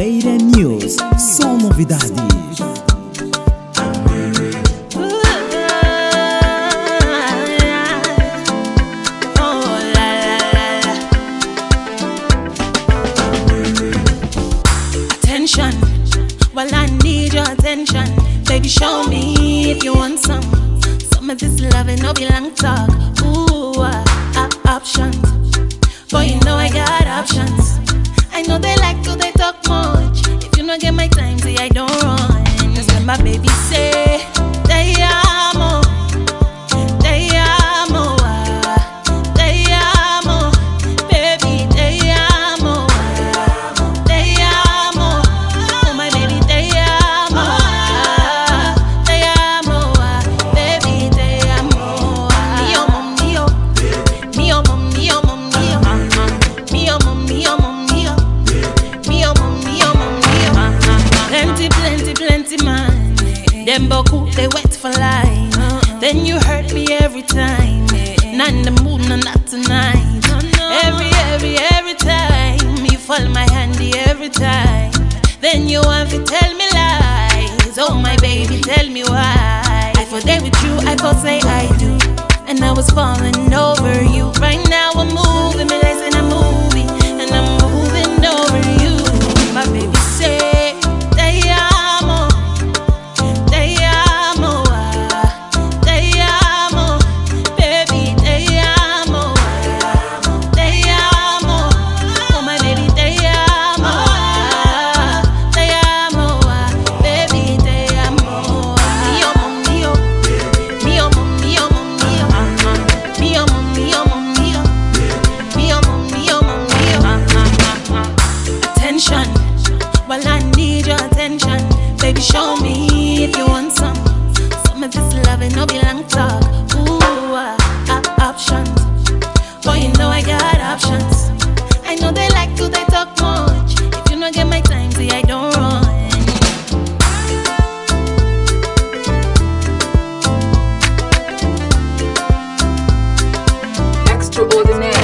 Beira News, só novidades. Attention, well I need your attention. Baby, show me if you want some. Some of this loving no be long talk. Ooh, uh, uh, options. Boy, you know I got Them boku, they wait for life. Uh-uh. Then you hurt me every time. Not in the mood, no, not tonight. Every, every, every time. You fall my handy every time. Then you want to tell me lies. Oh, my baby, tell me why. I for there with you, I for say I do. And I was falling over you right now. extraordinary.